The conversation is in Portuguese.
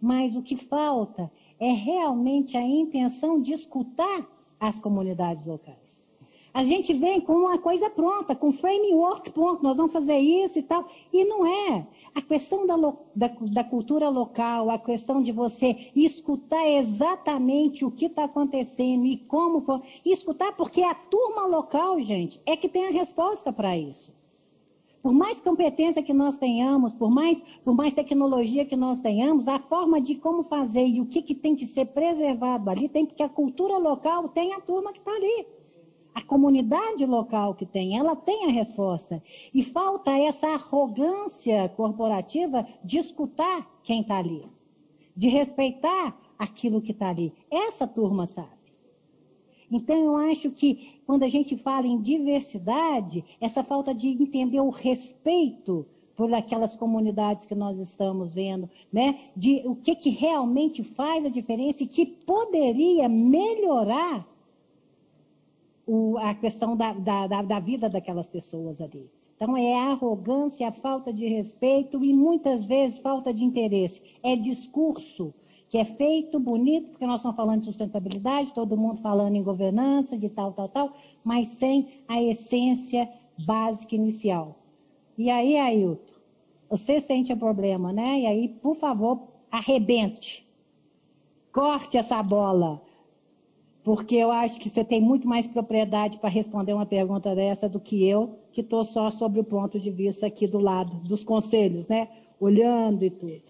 Mas o que falta é realmente a intenção de escutar as comunidades locais. A gente vem com uma coisa pronta, com framework pronto, nós vamos fazer isso e tal. E não é. A questão da, da, da cultura local, a questão de você escutar exatamente o que está acontecendo e como. E escutar, porque a turma local, gente, é que tem a resposta para isso. Por mais competência que nós tenhamos, por mais, por mais tecnologia que nós tenhamos, a forma de como fazer e o que, que tem que ser preservado ali tem, porque a cultura local tem a turma que está ali a comunidade local que tem, ela tem a resposta. E falta essa arrogância corporativa de escutar quem está ali, de respeitar aquilo que está ali. Essa turma sabe. Então, eu acho que quando a gente fala em diversidade, essa falta de entender o respeito por aquelas comunidades que nós estamos vendo, né? De o que, que realmente faz a diferença e que poderia melhorar o, a questão da, da, da, vida daquelas pessoas ali. Então, é a arrogância, a falta de respeito e muitas vezes falta de interesse. É discurso que é feito bonito, porque nós estamos falando de sustentabilidade, todo mundo falando em governança, de tal, tal, tal, mas sem a essência básica inicial. E aí, Ailton, você sente o problema, né? E aí, por favor, arrebente. Corte essa bola porque eu acho que você tem muito mais propriedade para responder uma pergunta dessa do que eu, que estou só sobre o ponto de vista aqui do lado dos conselhos, né? Olhando e tudo.